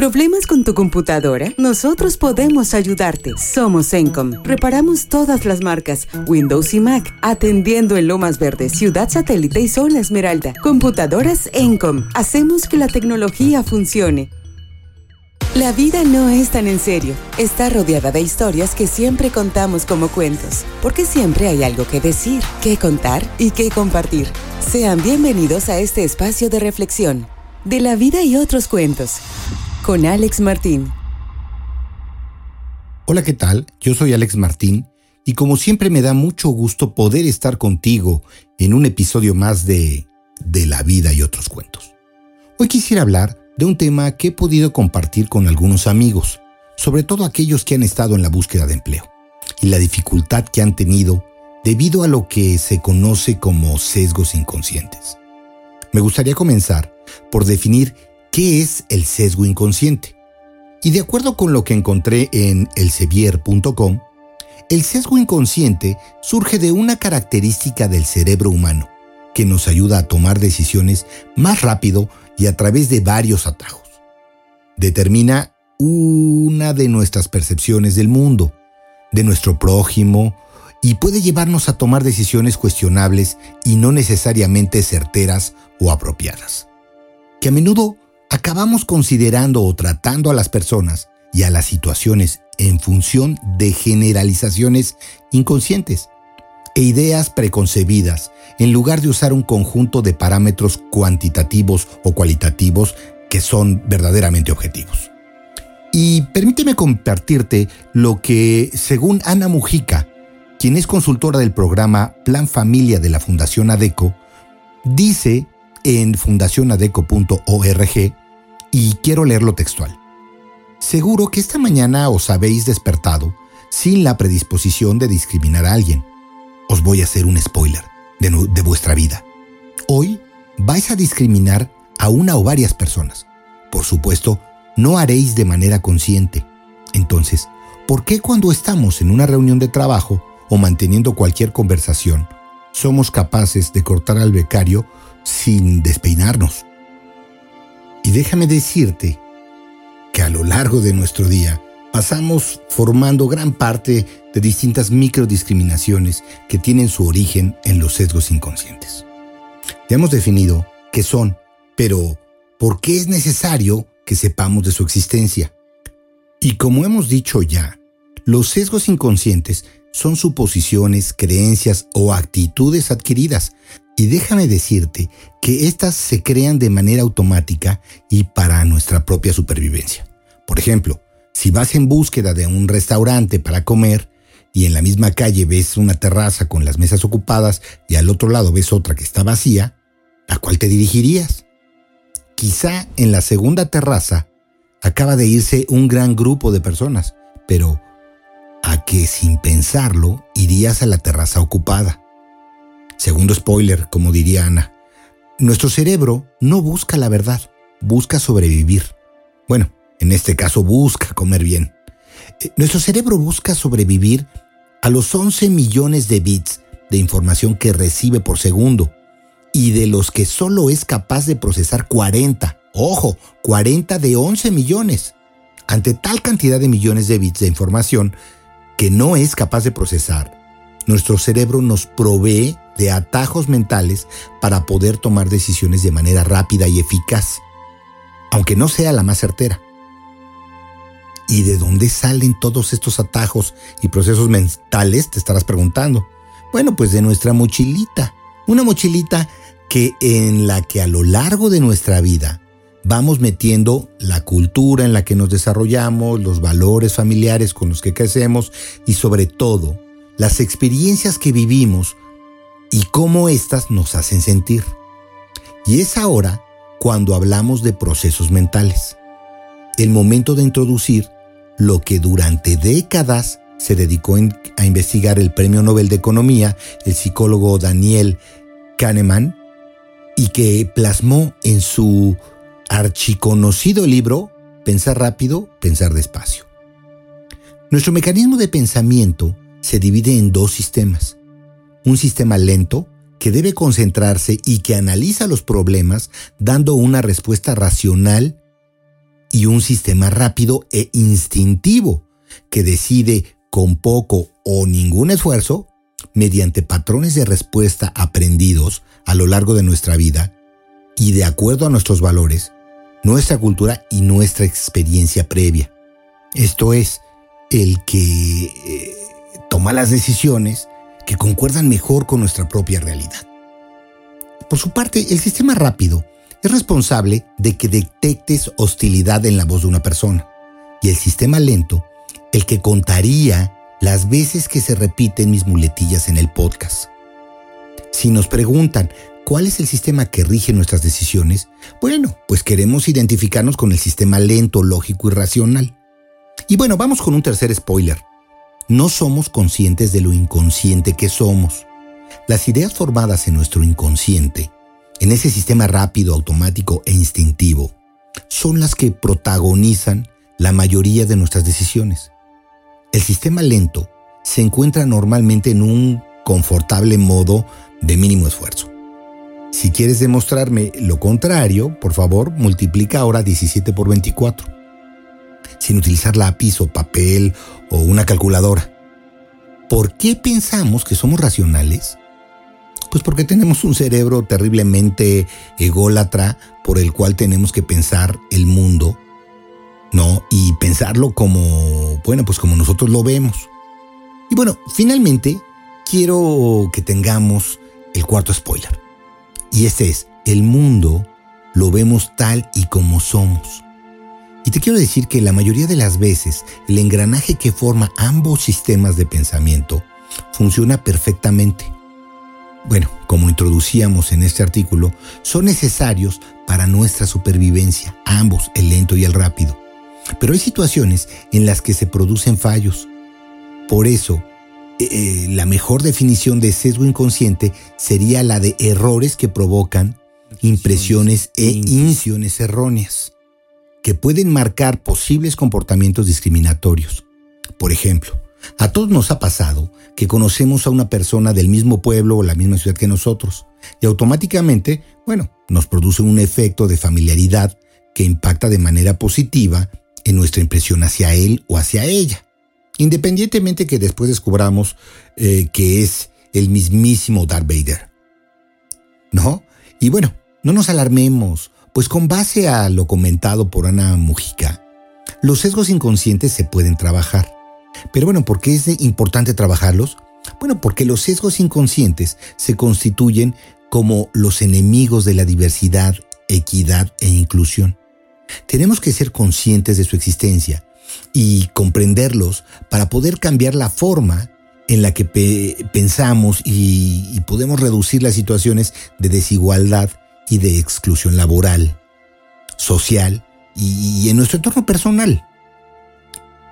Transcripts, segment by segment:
¿Problemas con tu computadora? Nosotros podemos ayudarte. Somos Encom. Reparamos todas las marcas, Windows y Mac, atendiendo en Lomas Verdes, Ciudad Satélite y Zona Esmeralda. Computadoras Encom. Hacemos que la tecnología funcione. La vida no es tan en serio. Está rodeada de historias que siempre contamos como cuentos, porque siempre hay algo que decir, que contar y que compartir. Sean bienvenidos a este espacio de reflexión, de la vida y otros cuentos, con Alex Martín. Hola, ¿qué tal? Yo soy Alex Martín y como siempre me da mucho gusto poder estar contigo en un episodio más de De la vida y otros cuentos. Hoy quisiera hablar de un tema que he podido compartir con algunos amigos, sobre todo aquellos que han estado en la búsqueda de empleo, y la dificultad que han tenido debido a lo que se conoce como sesgos inconscientes. Me gustaría comenzar por definir qué es el sesgo inconsciente. Y de acuerdo con lo que encontré en elsevier.com, el sesgo inconsciente surge de una característica del cerebro humano que nos ayuda a tomar decisiones más rápido y a través de varios atajos. Determina una de nuestras percepciones del mundo, de nuestro prójimo, y puede llevarnos a tomar decisiones cuestionables y no necesariamente certeras o apropiadas. Que a menudo acabamos considerando o tratando a las personas y a las situaciones en función de generalizaciones inconscientes e ideas preconcebidas, en lugar de usar un conjunto de parámetros cuantitativos o cualitativos que son verdaderamente objetivos. Y permíteme compartirte lo que, según Ana Mujica, quien es consultora del programa Plan Familia de la Fundación ADECO, dice en fundacionadeco.org, y quiero leerlo textual. Seguro que esta mañana os habéis despertado sin la predisposición de discriminar a alguien os voy a hacer un spoiler de, de vuestra vida. Hoy vais a discriminar a una o varias personas. Por supuesto, no haréis de manera consciente. Entonces, ¿por qué cuando estamos en una reunión de trabajo o manteniendo cualquier conversación, somos capaces de cortar al becario sin despeinarnos? Y déjame decirte que a lo largo de nuestro día pasamos formando gran parte de distintas microdiscriminaciones que tienen su origen en los sesgos inconscientes. Ya hemos definido qué son, pero ¿por qué es necesario que sepamos de su existencia? Y como hemos dicho ya, los sesgos inconscientes son suposiciones, creencias o actitudes adquiridas. Y déjame decirte que éstas se crean de manera automática y para nuestra propia supervivencia. Por ejemplo, si vas en búsqueda de un restaurante para comer y en la misma calle ves una terraza con las mesas ocupadas y al otro lado ves otra que está vacía, ¿a cuál te dirigirías? Quizá en la segunda terraza acaba de irse un gran grupo de personas, pero a que sin pensarlo irías a la terraza ocupada. Segundo spoiler, como diría Ana, nuestro cerebro no busca la verdad, busca sobrevivir. Bueno, en este caso busca comer bien. Eh, nuestro cerebro busca sobrevivir a los 11 millones de bits de información que recibe por segundo y de los que solo es capaz de procesar 40. Ojo, 40 de 11 millones. Ante tal cantidad de millones de bits de información que no es capaz de procesar, nuestro cerebro nos provee de atajos mentales para poder tomar decisiones de manera rápida y eficaz, aunque no sea la más certera. ¿Y de dónde salen todos estos atajos y procesos mentales? Te estarás preguntando. Bueno, pues de nuestra mochilita. Una mochilita que en la que a lo largo de nuestra vida vamos metiendo la cultura en la que nos desarrollamos, los valores familiares con los que crecemos y sobre todo las experiencias que vivimos y cómo éstas nos hacen sentir. Y es ahora cuando hablamos de procesos mentales. El momento de introducir lo que durante décadas se dedicó a investigar el Premio Nobel de Economía, el psicólogo Daniel Kahneman, y que plasmó en su archiconocido libro Pensar rápido, pensar despacio. Nuestro mecanismo de pensamiento se divide en dos sistemas. Un sistema lento, que debe concentrarse y que analiza los problemas dando una respuesta racional y un sistema rápido e instintivo que decide con poco o ningún esfuerzo, mediante patrones de respuesta aprendidos a lo largo de nuestra vida y de acuerdo a nuestros valores, nuestra cultura y nuestra experiencia previa. Esto es, el que eh, toma las decisiones que concuerdan mejor con nuestra propia realidad. Por su parte, el sistema rápido es responsable de que detectes hostilidad en la voz de una persona y el sistema lento el que contaría las veces que se repiten mis muletillas en el podcast. Si nos preguntan cuál es el sistema que rige nuestras decisiones, bueno, pues queremos identificarnos con el sistema lento, lógico y racional. Y bueno, vamos con un tercer spoiler. No somos conscientes de lo inconsciente que somos. Las ideas formadas en nuestro inconsciente, en ese sistema rápido, automático e instintivo, son las que protagonizan la mayoría de nuestras decisiones. El sistema lento se encuentra normalmente en un confortable modo de mínimo esfuerzo. Si quieres demostrarme lo contrario, por favor, multiplica ahora 17 por 24, sin utilizar lápiz o papel o una calculadora. ¿Por qué pensamos que somos racionales? Pues porque tenemos un cerebro terriblemente ególatra por el cual tenemos que pensar el mundo ¿no? Y pensarlo como, bueno, pues como nosotros lo vemos. Y bueno, finalmente quiero que tengamos el cuarto spoiler. Y este es, el mundo lo vemos tal y como somos. Y te quiero decir que la mayoría de las veces el engranaje que forma ambos sistemas de pensamiento funciona perfectamente. Bueno, como introducíamos en este artículo, son necesarios para nuestra supervivencia, ambos, el lento y el rápido. Pero hay situaciones en las que se producen fallos. Por eso, eh, la mejor definición de sesgo inconsciente sería la de errores que provocan impresiones e intuiciones erróneas, que pueden marcar posibles comportamientos discriminatorios. Por ejemplo, a todos nos ha pasado que conocemos a una persona del mismo pueblo o la misma ciudad que nosotros, y automáticamente, bueno, nos produce un efecto de familiaridad que impacta de manera positiva en nuestra impresión hacia él o hacia ella. Independientemente que después descubramos eh, que es el mismísimo Darth Vader. ¿No? Y bueno, no nos alarmemos, pues con base a lo comentado por Ana Mujica, los sesgos inconscientes se pueden trabajar. Pero bueno, ¿por qué es importante trabajarlos? Bueno, porque los sesgos inconscientes se constituyen como los enemigos de la diversidad, equidad e inclusión. Tenemos que ser conscientes de su existencia y comprenderlos para poder cambiar la forma en la que pensamos y, podemos reducir las situaciones de desigualdad y de exclusión laboral, social y, en nuestro entorno personal.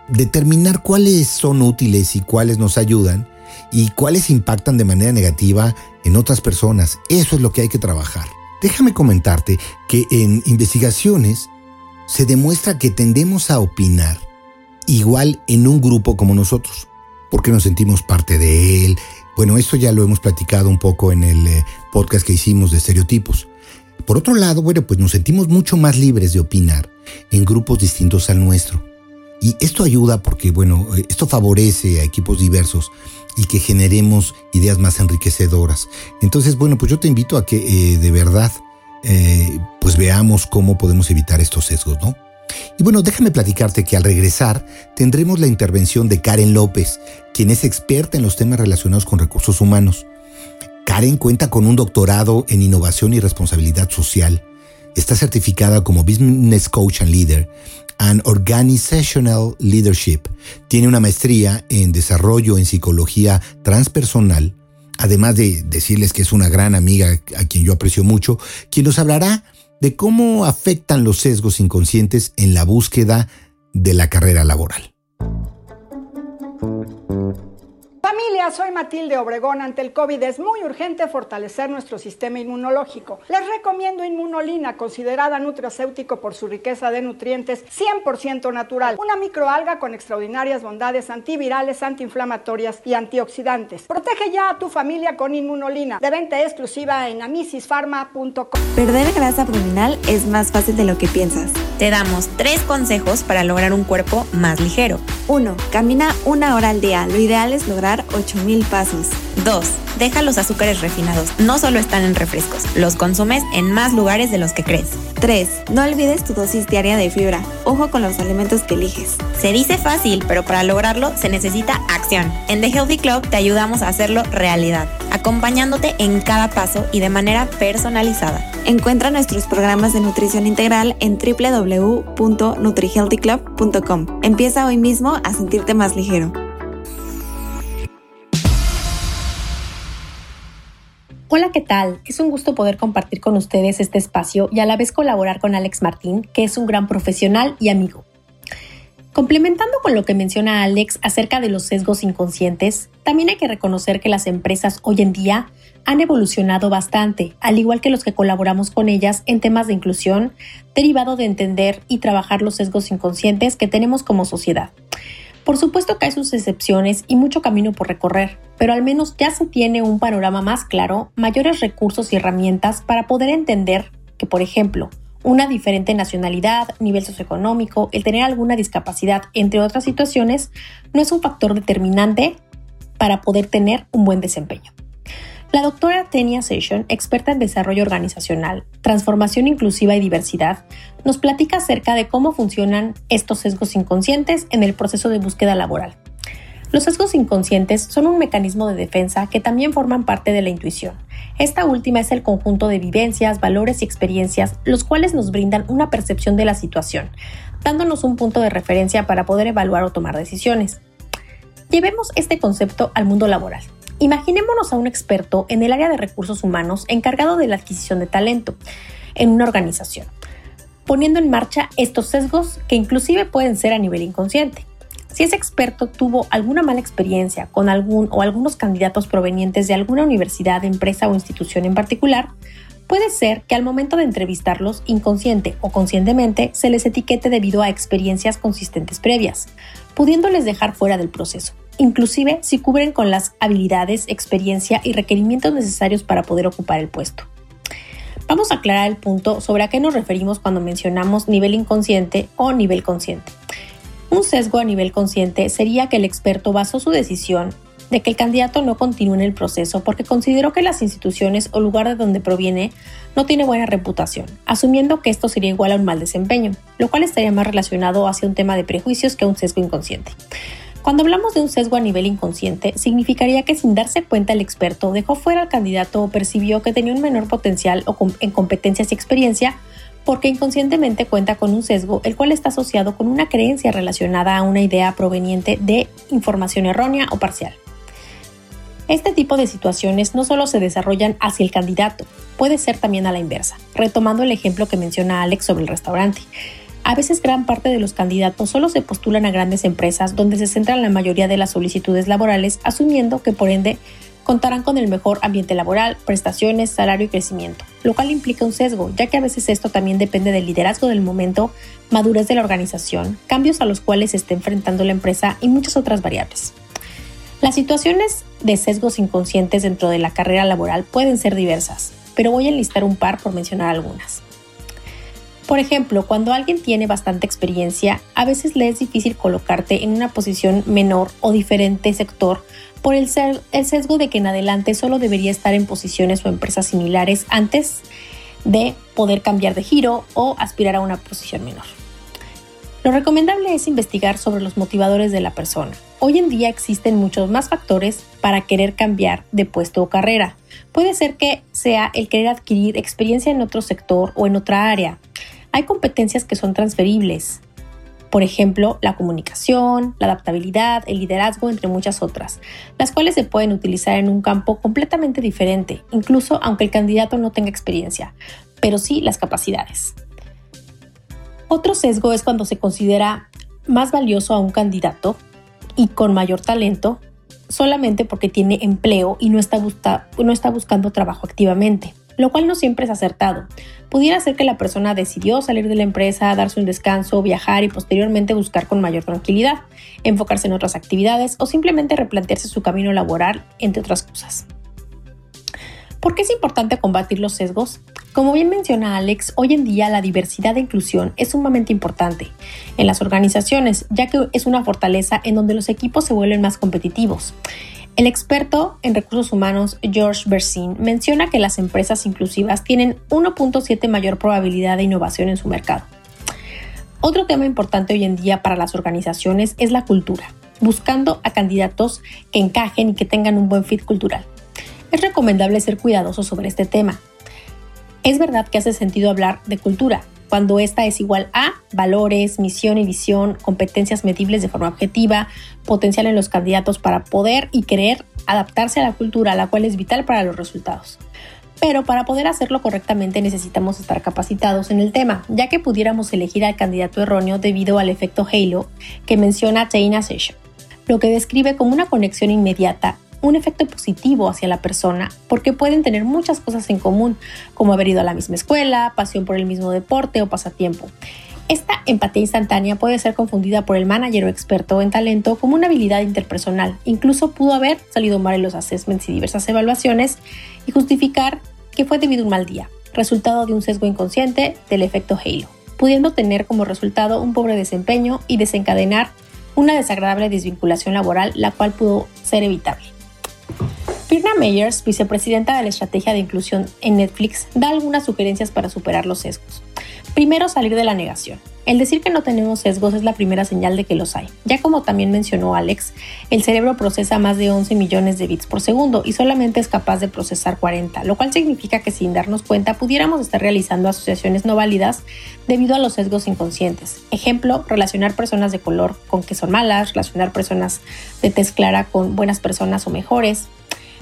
Determinar cuáles son útiles y cuáles nos ayudan y cuáles impactan de manera negativa en otras personas. Eso es lo que hay que trabajar. Déjame comentarte que en investigaciones se demuestra que tendemos a opinar igual en un grupo como nosotros, porque nos sentimos parte de él. Bueno, esto ya lo hemos platicado un poco en el eh, podcast que hicimos de estereotipos. Por otro lado, bueno, pues nos sentimos mucho más libres de opinar en grupos distintos al nuestro. Y esto ayuda porque, bueno, eh, esto favorece a equipos diversos y que generemos ideas más enriquecedoras. Entonces, bueno, pues yo te invito a que eh, de verdad pues veamos cómo podemos evitar estos sesgos, ¿no? Y bueno, déjame platicarte que al regresar tendremos la intervención de Karen López, quien es experta en los temas relacionados con recursos humanos. Karen cuenta con un doctorado en innovación y responsabilidad social. Está certificada como Business Coach and Leader and Organizational Leadership. Tiene una maestría en desarrollo en psicología transpersonal además de decirles que es una gran amiga a quien yo aprecio mucho, quien nos hablará de cómo afectan los sesgos inconscientes en la búsqueda de la carrera laboral. Hola, soy Matilde Obregón. Ante el COVID es muy urgente fortalecer nuestro sistema inmunológico. Les recomiendo Inmunolina, considerada nutracéutico por su riqueza de nutrientes 100% natural. Una microalga con extraordinarias bondades antivirales, antiinflamatorias y antioxidantes. Protege ya a tu familia con Inmunolina. De venta exclusiva en amisisfarma.com. Perder grasa abdominal es más fácil de lo que piensas. Te damos tres consejos para lograr un cuerpo más ligero. 1. Camina una hora al día. Lo ideal es lograr 8000 pasos. 2. Deja los azúcares refinados. No solo están en refrescos, los consumes en más lugares de los que crees. 3. No olvides tu dosis diaria de fibra. Ojo con los alimentos que eliges. Se dice fácil, pero para lograrlo se necesita acción. En The Healthy Club te ayudamos a hacerlo realidad, acompañándote en cada paso y de manera personalizada. Encuentra nuestros programas de nutrición integral en www.nutrihealthyclub.com. Empieza hoy mismo a sentirte más ligero. Hola, ¿qué tal? Es un gusto poder compartir con ustedes este espacio y a la vez colaborar con Alex Martín, que es un gran profesional y amigo. Complementando con lo que menciona Alex acerca de los sesgos inconscientes, también hay que reconocer que las empresas hoy en día han evolucionado bastante, al igual que los que colaboramos con ellas en temas de inclusión, derivado de entender y trabajar los sesgos inconscientes que tenemos como sociedad. Por supuesto que hay sus excepciones y mucho camino por recorrer, pero al menos ya se tiene un panorama más claro, mayores recursos y herramientas para poder entender que, por ejemplo, una diferente nacionalidad, nivel socioeconómico, el tener alguna discapacidad, entre otras situaciones, no es un factor determinante para poder tener un buen desempeño. La doctora Tenia Session, experta en desarrollo organizacional, transformación inclusiva y diversidad, nos platica acerca de cómo funcionan estos sesgos inconscientes en el proceso de búsqueda laboral. Los sesgos inconscientes son un mecanismo de defensa que también forman parte de la intuición. Esta última es el conjunto de vivencias, valores y experiencias los cuales nos brindan una percepción de la situación, dándonos un punto de referencia para poder evaluar o tomar decisiones. Llevemos este concepto al mundo laboral. Imaginémonos a un experto en el área de recursos humanos encargado de la adquisición de talento en una organización, poniendo en marcha estos sesgos que inclusive pueden ser a nivel inconsciente. Si ese experto tuvo alguna mala experiencia con algún o algunos candidatos provenientes de alguna universidad, empresa o institución en particular, puede ser que al momento de entrevistarlos, inconsciente o conscientemente, se les etiquete debido a experiencias consistentes previas, pudiéndoles dejar fuera del proceso inclusive si cubren con las habilidades, experiencia y requerimientos necesarios para poder ocupar el puesto. Vamos a aclarar el punto sobre a qué nos referimos cuando mencionamos nivel inconsciente o nivel consciente. Un sesgo a nivel consciente sería que el experto basó su decisión de que el candidato no continúe en el proceso porque consideró que las instituciones o lugar de donde proviene no tiene buena reputación, asumiendo que esto sería igual a un mal desempeño, lo cual estaría más relacionado hacia un tema de prejuicios que a un sesgo inconsciente. Cuando hablamos de un sesgo a nivel inconsciente, significaría que sin darse cuenta el experto dejó fuera al candidato o percibió que tenía un menor potencial o en competencias y experiencia porque inconscientemente cuenta con un sesgo el cual está asociado con una creencia relacionada a una idea proveniente de información errónea o parcial. Este tipo de situaciones no solo se desarrollan hacia el candidato, puede ser también a la inversa, retomando el ejemplo que menciona Alex sobre el restaurante. A veces gran parte de los candidatos solo se postulan a grandes empresas donde se centran la mayoría de las solicitudes laborales, asumiendo que por ende contarán con el mejor ambiente laboral, prestaciones, salario y crecimiento, lo cual implica un sesgo, ya que a veces esto también depende del liderazgo del momento, madurez de la organización, cambios a los cuales se está enfrentando la empresa y muchas otras variables. Las situaciones de sesgos inconscientes dentro de la carrera laboral pueden ser diversas, pero voy a enlistar un par por mencionar algunas. Por ejemplo, cuando alguien tiene bastante experiencia, a veces le es difícil colocarte en una posición menor o diferente sector por el, sesgo de que en adelante solo debería estar en posiciones o empresas similares antes de poder cambiar de giro o aspirar a una posición menor. Lo recomendable es investigar sobre los motivadores de la persona. Hoy en día existen muchos más factores para querer cambiar de puesto o carrera. Puede ser que sea el querer adquirir experiencia en otro sector o en otra área, hay competencias que son transferibles. Por ejemplo, la comunicación, la adaptabilidad, el liderazgo, entre muchas otras, las cuales se pueden utilizar en un campo completamente diferente, incluso aunque el candidato no tenga experiencia, pero sí las capacidades. Otro sesgo es cuando se considera más valioso a un candidato y con mayor talento solamente porque tiene empleo y no está, buscando trabajo activamente lo cual no siempre es acertado. Pudiera ser que la persona decidió salir de la empresa, darse un descanso, viajar y posteriormente buscar con mayor tranquilidad, enfocarse en otras actividades o simplemente replantearse su camino laboral, entre otras cosas. ¿Por qué es importante combatir los sesgos? Como bien menciona Alex, hoy en día la diversidad e inclusión es sumamente importante en las organizaciones, ya que es una fortaleza en donde los equipos se vuelven más competitivos. El experto en recursos humanos George Bersin menciona que las empresas inclusivas tienen 1.7 mayor probabilidad de innovación en su mercado. Otro tema importante hoy en día para las organizaciones es la cultura, buscando a candidatos que encajen y que tengan un buen fit cultural. Es recomendable ser cuidadoso sobre este tema. Es verdad que hace sentido hablar de cultura, cuando esta es igual a valores, misión y visión, competencias medibles de forma objetiva, potencial en los candidatos para poder y querer adaptarse a la cultura, la cual es vital para los resultados. Pero para poder hacerlo correctamente necesitamos estar capacitados en el tema, ya que pudiéramos elegir al candidato erróneo debido al efecto Halo que menciona Taina Session, lo que describe como una conexión inmediata un efecto positivo hacia la persona porque pueden tener muchas cosas en común, como haber ido a la misma escuela, pasión por el mismo deporte o pasatiempo. Esta empatía instantánea puede ser confundida por el manager experto en talento como una habilidad interpersonal. Incluso pudo haber salido mal en los assessments y diversas evaluaciones y justificar que fue debido a un mal día, resultado de un sesgo inconsciente del efecto Halo, pudiendo tener como resultado un pobre desempeño y desencadenar una desagradable desvinculación laboral, la cual pudo ser evitable. Firna Meyers, vicepresidenta de la Estrategia de Inclusión en Netflix, da algunas sugerencias para superar los sesgos. Primero, salir de la negación. El decir que no tenemos sesgos es la primera señal de que los hay. Ya como también mencionó Alex, el cerebro procesa más de 11 millones de bits por segundo y solamente es capaz de procesar 40, lo cual significa que sin darnos cuenta pudiéramos estar realizando asociaciones no válidas debido a los sesgos inconscientes. Ejemplo, relacionar personas de color con que son malas, relacionar personas de tez clara con buenas personas o mejores,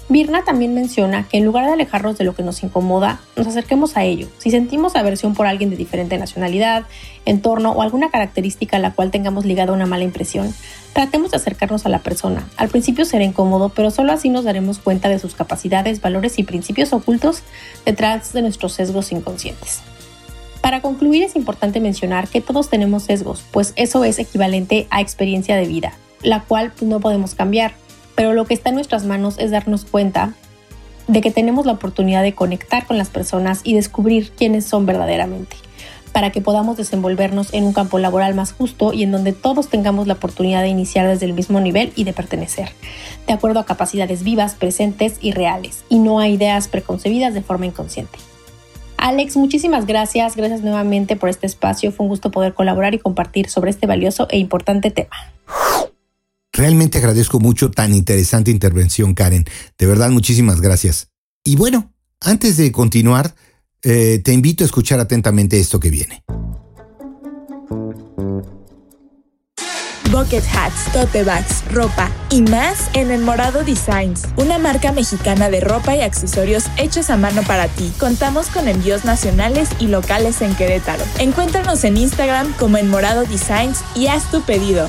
Birna también menciona que en lugar de alejarnos de lo que nos incomoda, nos acerquemos a ello. Si sentimos aversión por alguien de diferente nacionalidad, entorno o alguna característica a la cual tengamos ligada una mala impresión, tratemos de acercarnos a la persona. Al principio será incómodo, pero solo así nos daremos cuenta de sus capacidades, valores y principios ocultos detrás de nuestros sesgos inconscientes. Para concluir es importante mencionar que todos tenemos sesgos, pues eso es equivalente a experiencia de vida, la cual no podemos cambiar pero lo que está en nuestras manos es darnos cuenta de que tenemos la oportunidad de conectar con las personas y descubrir quiénes son verdaderamente, para que podamos desenvolvernos en un campo laboral más justo y en donde todos tengamos la oportunidad de iniciar desde el mismo nivel y de pertenecer, de acuerdo a capacidades vivas, presentes y reales, y no a ideas preconcebidas de forma inconsciente. Alex, muchísimas gracias, gracias nuevamente por este espacio, fue un gusto poder colaborar y compartir sobre este valioso e importante tema. Realmente agradezco mucho tan interesante intervención, Karen. De verdad, muchísimas gracias. Y bueno, antes de continuar, eh, te invito a escuchar atentamente esto que viene. Bucket hats, tote bags, ropa y más en El Morado Designs, una marca mexicana de ropa y accesorios hechos a mano para ti. Contamos con envíos nacionales y locales en Querétaro. Encuéntranos en Instagram como El Morado Designs y haz tu pedido.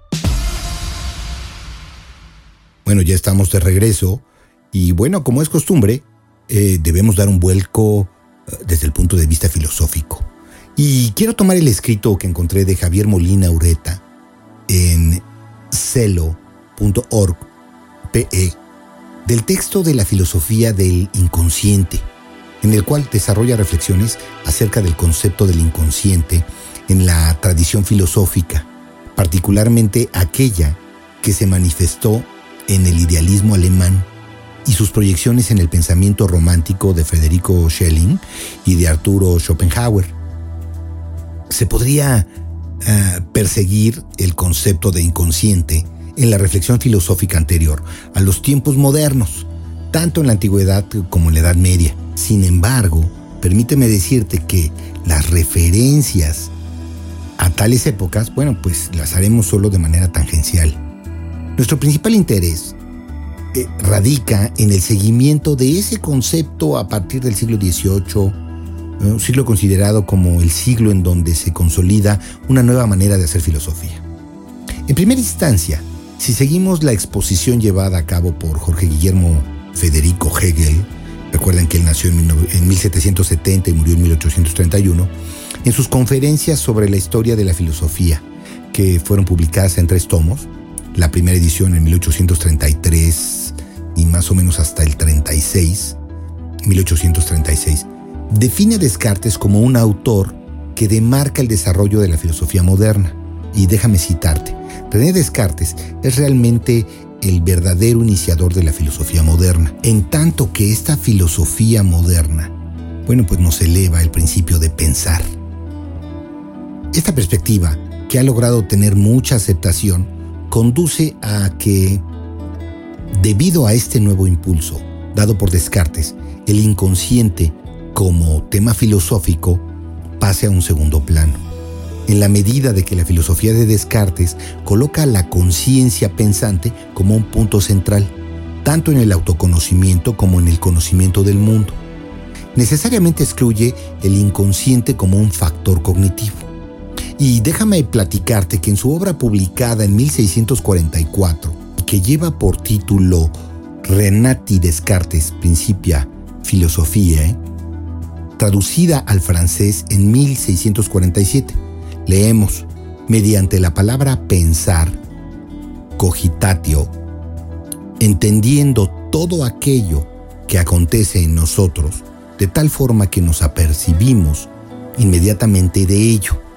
Bueno, ya estamos de regreso y bueno, como es costumbre, eh, debemos dar un vuelco eh, desde el punto de vista filosófico. Y quiero tomar el escrito que encontré de Javier Molina Ureta en celo.org, PE, del texto de la filosofía del inconsciente, en el cual desarrolla reflexiones acerca del concepto del inconsciente en la tradición filosófica, particularmente aquella que se manifestó en el idealismo alemán y sus proyecciones en el pensamiento romántico de Federico Schelling y de Arturo Schopenhauer. Se podría eh, perseguir el concepto de inconsciente en la reflexión filosófica anterior a los tiempos modernos, tanto en la antigüedad como en la Edad Media. Sin embargo, permíteme decirte que las referencias a tales épocas, bueno, pues las haremos solo de manera tangencial. Nuestro principal interés eh, radica en el seguimiento de ese concepto a partir del siglo XVIII, un siglo considerado como el siglo en donde se consolida una nueva manera de hacer filosofía. En primera instancia, si seguimos la exposición llevada a cabo por Jorge Guillermo Federico Hegel, recuerden que él nació en 1770 y murió en 1831, en sus conferencias sobre la historia de la filosofía, que fueron publicadas en tres tomos, la primera edición en 1833 y más o menos hasta el 36, 1836, define a Descartes como un autor que demarca el desarrollo de la filosofía moderna. Y déjame citarte, René Descartes es realmente el verdadero iniciador de la filosofía moderna, en tanto que esta filosofía moderna, bueno, pues nos eleva el principio de pensar. Esta perspectiva, que ha logrado tener mucha aceptación, conduce a que, debido a este nuevo impulso dado por Descartes, el inconsciente como tema filosófico pase a un segundo plano. En la medida de que la filosofía de Descartes coloca la conciencia pensante como un punto central, tanto en el autoconocimiento como en el conocimiento del mundo. Necesariamente excluye el inconsciente como un factor cognitivo. Y déjame platicarte que en su obra publicada en 1644, que lleva por título Renati Descartes Principia Filosofía, traducida al francés en 1647. Leemos, mediante la palabra pensar, cogitatio, entendiendo todo aquello que acontece en nosotros, de tal forma que nos apercibimos inmediatamente de ello.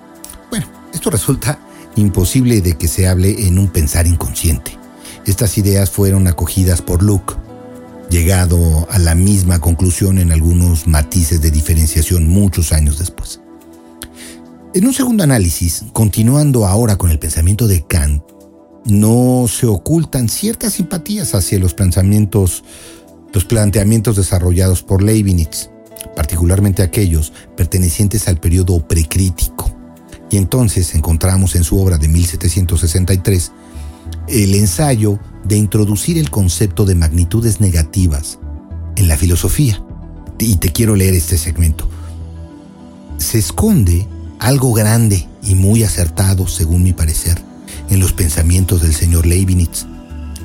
Bueno, esto resulta imposible de que se hable en un pensar inconsciente. Estas ideas fueron acogidas por Luke llegado a la misma conclusión en algunos matices de diferenciación muchos años después. En un segundo análisis, continuando ahora con el pensamiento de Kant, no se ocultan ciertas simpatías hacia los los planteamientos desarrollados por Leibniz, particularmente aquellos pertenecientes al periodo precrítico. Y entonces encontramos en su obra de 1763 el ensayo de introducir el concepto de magnitudes negativas en la filosofía. Y te quiero leer este segmento. Se esconde algo grande y muy acertado, según mi parecer, en los pensamientos del señor Leibniz.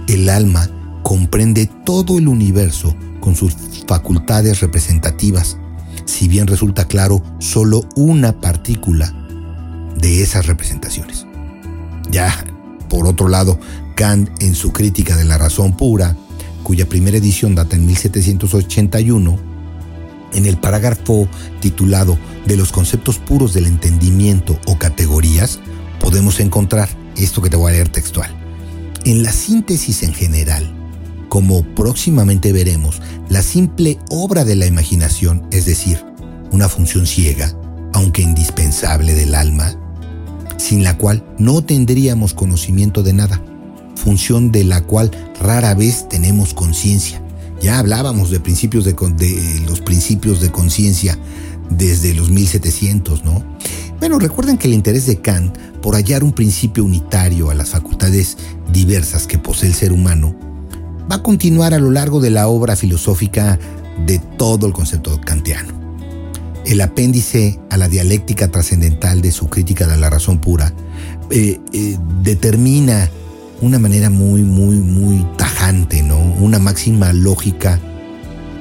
El alma comprende todo el universo con sus facultades representativas, si bien resulta claro solo una partícula de esas representaciones. Ya, por otro lado, Kant en su crítica de la razón pura, cuya primera edición data en 1781, en el parágrafo titulado De los conceptos puros del entendimiento o categorías, podemos encontrar esto que te voy a leer textual. En la síntesis en general, como próximamente veremos, la simple obra de la imaginación, es decir, una función ciega, aunque indispensable del alma, sin la cual no tendríamos conocimiento de nada, función de la cual rara vez tenemos conciencia. Ya hablábamos de principios de, los principios de conciencia desde los 1700, ¿no? Bueno, recuerden que el interés de Kant por hallar un principio unitario a las facultades diversas que posee el ser humano va a continuar a lo largo de la obra filosófica de todo el concepto kantiano. El apéndice a la dialéctica trascendental de su crítica de la razón pura eh, eh, determina una manera muy, muy, muy tajante, ¿no? Una máxima lógica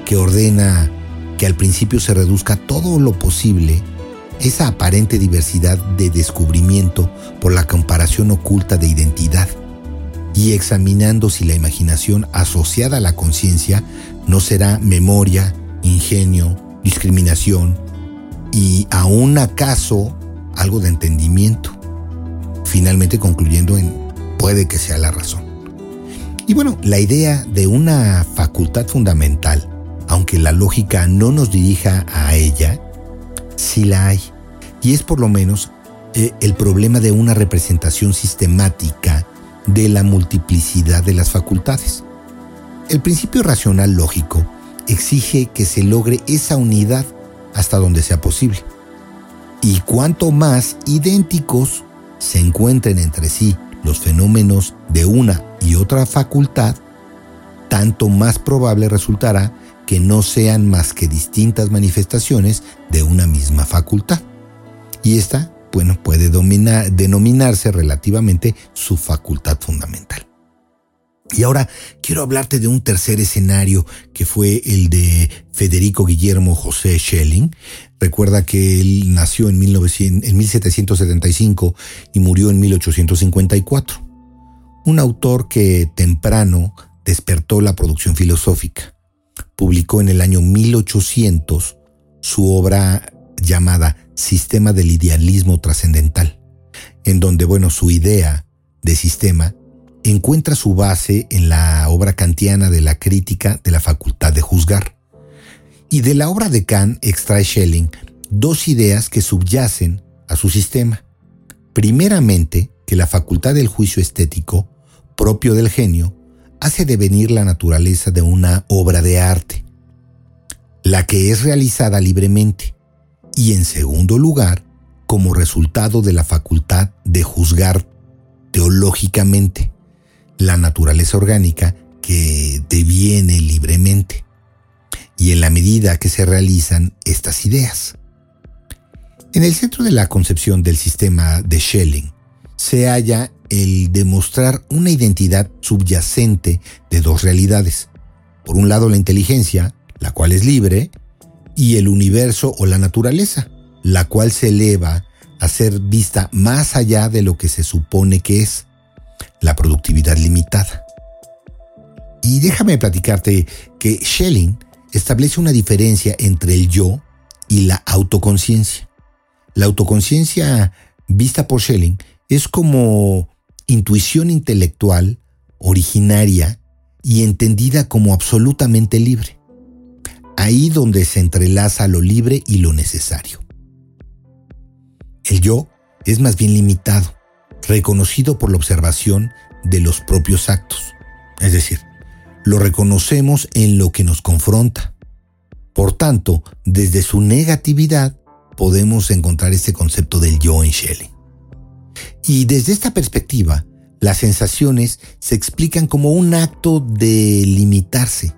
que ordena que al principio se reduzca todo lo posible esa aparente diversidad de descubrimiento por la comparación oculta de identidad y examinando si la imaginación asociada a la conciencia no será memoria, ingenio, discriminación y aún acaso algo de entendimiento, finalmente concluyendo en puede que sea la razón. Y bueno, la idea de una facultad fundamental, aunque la lógica no nos dirija a ella, sí la hay. Y es por lo menos eh, el problema de una representación sistemática de la multiplicidad de las facultades. El principio racional lógico exige que se logre esa unidad hasta donde sea posible. Y cuanto más idénticos se encuentren entre sí los fenómenos de una y otra facultad, tanto más probable resultará que no sean más que distintas manifestaciones de una misma facultad. Y esta, puede denominarse relativamente su facultad fundamental. Y ahora quiero hablarte de un tercer escenario que fue el de Federico Guillermo José Schelling. Recuerda que él nació en, 1900, en 1775 y murió en 1854. Un autor que temprano despertó la producción filosófica. Publicó en el año 1800 su obra llamada Sistema del Idealismo Trascendental, en donde, bueno, su idea de sistema encuentra su base en la obra kantiana de la crítica de la facultad de juzgar. Y de la obra de Kant extrae Schelling dos ideas que subyacen a su sistema. Primeramente, que la facultad del juicio estético, propio del genio, hace devenir la naturaleza de una obra de arte, la que es realizada libremente, y en segundo lugar, como resultado de la facultad de juzgar teológicamente, la naturaleza orgánica que deviene libremente y en la medida que se realizan estas ideas. En el centro de la concepción del sistema de Schelling se halla el demostrar una identidad subyacente de dos realidades. Por un lado la inteligencia, la cual es libre, y el universo o la naturaleza, la cual se eleva a ser vista más allá de lo que se supone que es la productividad limitada. Y déjame platicarte que Schelling establece una diferencia entre el yo y la autoconciencia. La autoconciencia vista por Schelling es como intuición intelectual originaria y entendida como absolutamente libre. Ahí donde se entrelaza lo libre y lo necesario. El yo es más bien limitado reconocido por la observación de los propios actos. Es decir, lo reconocemos en lo que nos confronta. Por tanto, desde su negatividad podemos encontrar este concepto del yo en Shelley. Y desde esta perspectiva, las sensaciones se explican como un acto de limitarse.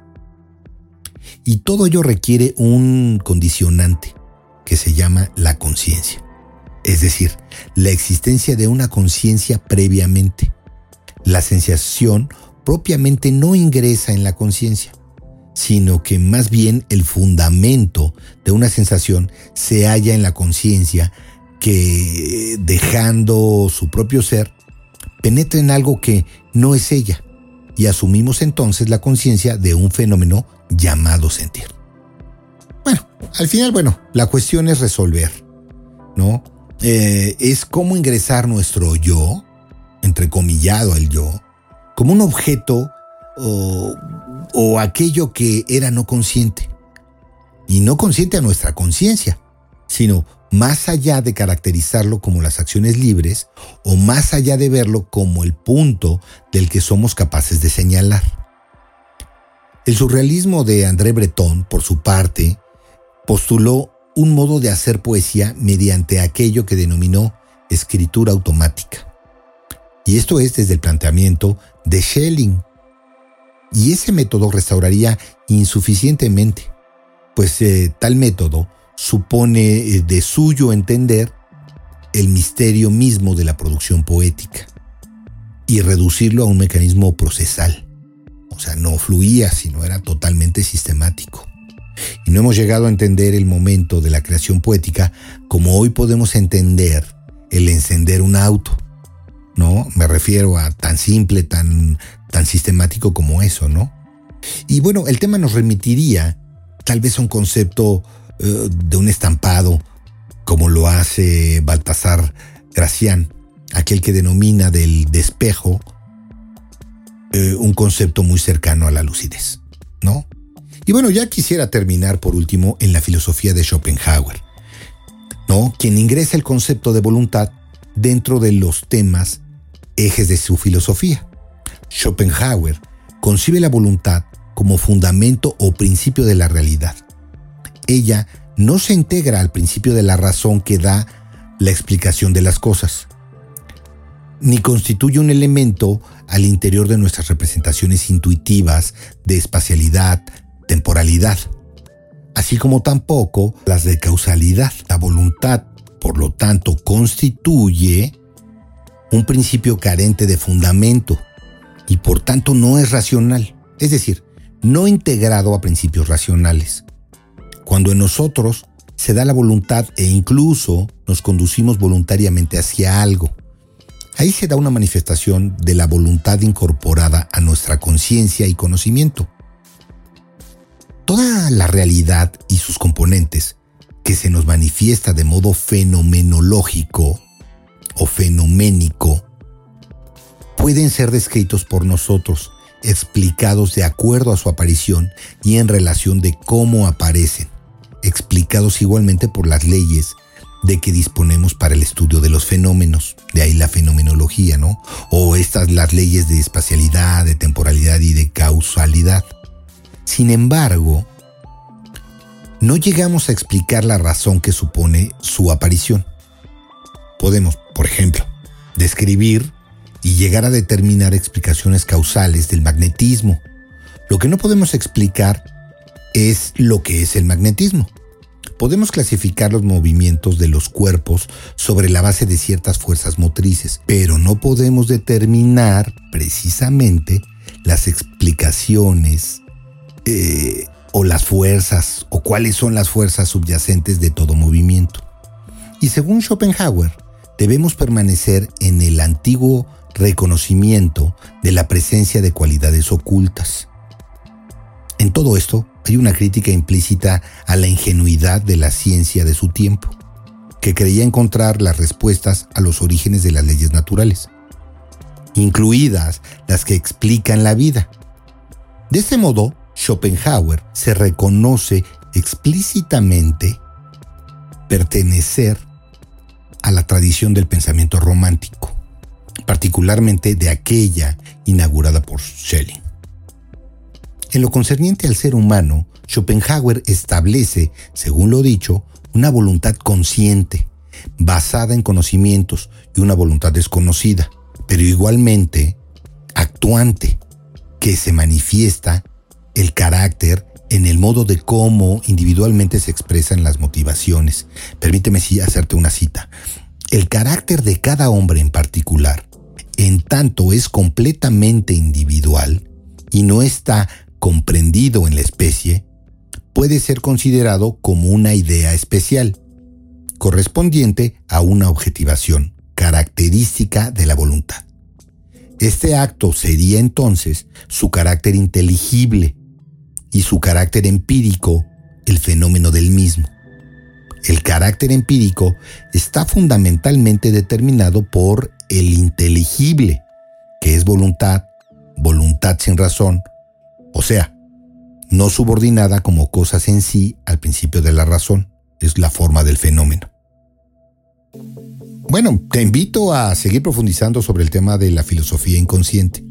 Y todo ello requiere un condicionante que se llama la conciencia es decir, la existencia de una conciencia previamente. La sensación propiamente no ingresa en la conciencia, sino que más bien el fundamento de una sensación se halla en la conciencia que, dejando su propio ser, penetra en algo que no es ella, y asumimos entonces la conciencia de un fenómeno llamado sentir. Bueno, al final, bueno, la cuestión es resolver, ¿no? Eh, es cómo ingresar nuestro yo, entrecomillado el yo, como un objeto o, o aquello que era no consciente. Y no consciente a nuestra conciencia, sino más allá de caracterizarlo como las acciones libres o más allá de verlo como el punto del que somos capaces de señalar. El surrealismo de André Breton, por su parte, postuló un modo de hacer poesía mediante aquello que denominó escritura automática. Y esto es desde el planteamiento de Schelling. Y ese método restauraría insuficientemente, pues eh, tal método supone eh, de suyo entender el misterio mismo de la producción poética y reducirlo a un mecanismo procesal. O sea, no fluía, sino era totalmente sistemático y no hemos llegado a entender el momento de la creación poética como hoy podemos entender el encender un auto. ¿No? Me refiero a tan simple, tan, tan sistemático como eso, ¿no? Y bueno, el tema nos remitiría tal vez a un concepto eh, de un estampado, como lo hace Baltasar Gracián, aquel que denomina del despejo eh, un concepto muy cercano a la lucidez, ¿no? Y bueno, ya quisiera terminar por último en la filosofía de Schopenhauer. ¿no? Quien ingresa el concepto de voluntad dentro de los temas ejes de su filosofía. Schopenhauer concibe la voluntad como fundamento o principio de la realidad. Ella no se integra al principio de la razón que da la explicación de las cosas, ni constituye un elemento al interior de nuestras representaciones intuitivas de espacialidad, temporalidad, así como tampoco las de causalidad. La voluntad, por lo tanto, constituye un principio carente de fundamento y por tanto no es racional, es decir, no integrado a principios racionales. Cuando en nosotros se da la voluntad e incluso nos conducimos voluntariamente hacia algo, ahí se da una manifestación de la voluntad incorporada a nuestra conciencia y conocimiento. Toda la realidad y sus componentes que se nos manifiesta de modo fenomenológico o fenoménico pueden ser descritos por nosotros, explicados de acuerdo a su aparición y en relación de cómo aparecen, explicados igualmente por las leyes de que disponemos para el estudio de los fenómenos, de ahí la fenomenología, ¿no? O estas las leyes de espacialidad, de temporalidad y de causalidad. Sin embargo, no llegamos a explicar la razón que supone su aparición. Podemos, por ejemplo, describir y llegar a determinar explicaciones causales del magnetismo. Lo que no podemos explicar es lo que es el magnetismo. Podemos clasificar los movimientos de los cuerpos sobre la base de ciertas fuerzas motrices, pero no podemos determinar precisamente las explicaciones eh, o las fuerzas o cuáles son las fuerzas subyacentes de todo movimiento. Y según Schopenhauer, debemos permanecer en el antiguo reconocimiento de la presencia de cualidades ocultas. En todo esto hay una crítica implícita a la ingenuidad de la ciencia de su tiempo, que creía encontrar las respuestas a los orígenes de las leyes naturales, incluidas las que explican la vida. De este modo, Schopenhauer se reconoce explícitamente pertenecer a la tradición del pensamiento romántico particularmente de aquella inaugurada por Schelling. En lo concerniente al ser humano, Schopenhauer establece, según lo dicho, una voluntad consciente, basada en conocimientos y una voluntad desconocida, pero igualmente actuante, que se manifiesta el carácter en el modo de cómo individualmente se expresan las motivaciones. Permíteme hacerte una cita. El carácter de cada hombre en particular en tanto es completamente individual y no está comprendido en la especie, puede ser considerado como una idea especial, correspondiente a una objetivación característica de la voluntad. Este acto sería entonces su carácter inteligible y su carácter empírico el fenómeno del mismo. El carácter empírico está fundamentalmente determinado por el inteligible, que es voluntad, voluntad sin razón, o sea, no subordinada como cosas en sí al principio de la razón, es la forma del fenómeno. Bueno, te invito a seguir profundizando sobre el tema de la filosofía inconsciente.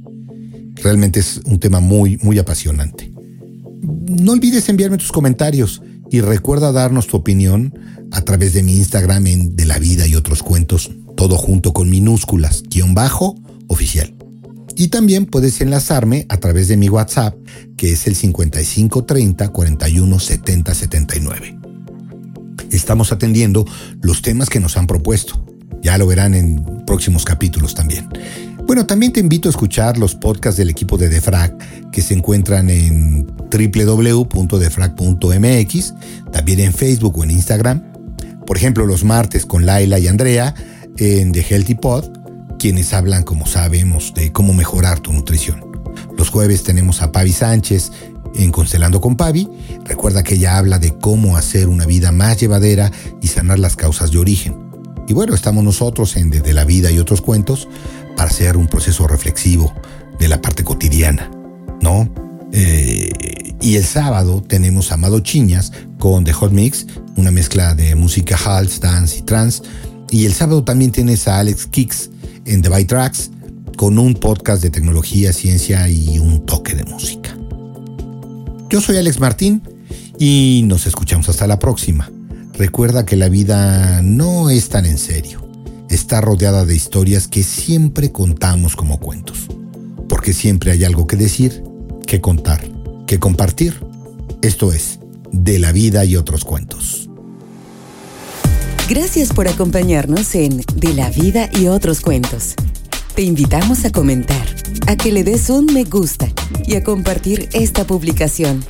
Realmente es un tema muy, muy apasionante. No olvides enviarme tus comentarios y recuerda darnos tu opinión a través de mi Instagram en De la Vida y otros cuentos todo junto con minúsculas, guion bajo, oficial. Y también puedes enlazarme a través de mi WhatsApp, que es el 5530 41 70 79. Estamos atendiendo los temas que nos han propuesto. Ya lo verán en próximos capítulos también. Bueno, también te invito a escuchar los podcasts del equipo de Defrag que se encuentran en www.defrag.mx, también en Facebook o en Instagram. Por ejemplo, los martes con Laila y Andrea en The Healthy Pod, quienes hablan, como sabemos, de cómo mejorar tu nutrición. Los jueves tenemos a Pavi Sánchez en Constelando con Pavi. Recuerda que ella habla de cómo hacer una vida más llevadera y sanar las causas de origen. Y bueno, estamos nosotros en Desde la Vida y otros cuentos para hacer un proceso reflexivo de la parte cotidiana, ¿no? Eh, y el sábado tenemos a Amado Chiñas con The Hot Mix, una mezcla de música house, dance y trance. Y el sábado también tienes a Alex Kicks en The By Tracks con un podcast de tecnología, ciencia y un toque de música. Yo soy Alex Martín y nos escuchamos hasta la próxima. Recuerda que la vida no es tan en serio. Está rodeada de historias que siempre contamos como cuentos. Porque siempre hay algo que decir, que contar, que compartir. Esto es, de la vida y otros cuentos. Gracias por acompañarnos en De la vida y otros cuentos. Te invitamos a comentar, a que le des un me gusta y a compartir esta publicación.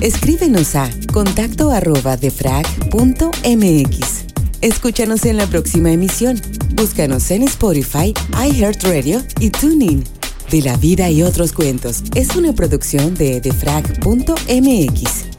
Escríbenos a contacto arroba defrag.mx. Escúchanos en la próxima emisión. Búscanos en Spotify, iHeartRadio y TuneIn. De la vida y otros cuentos es una producción de defrag.mx.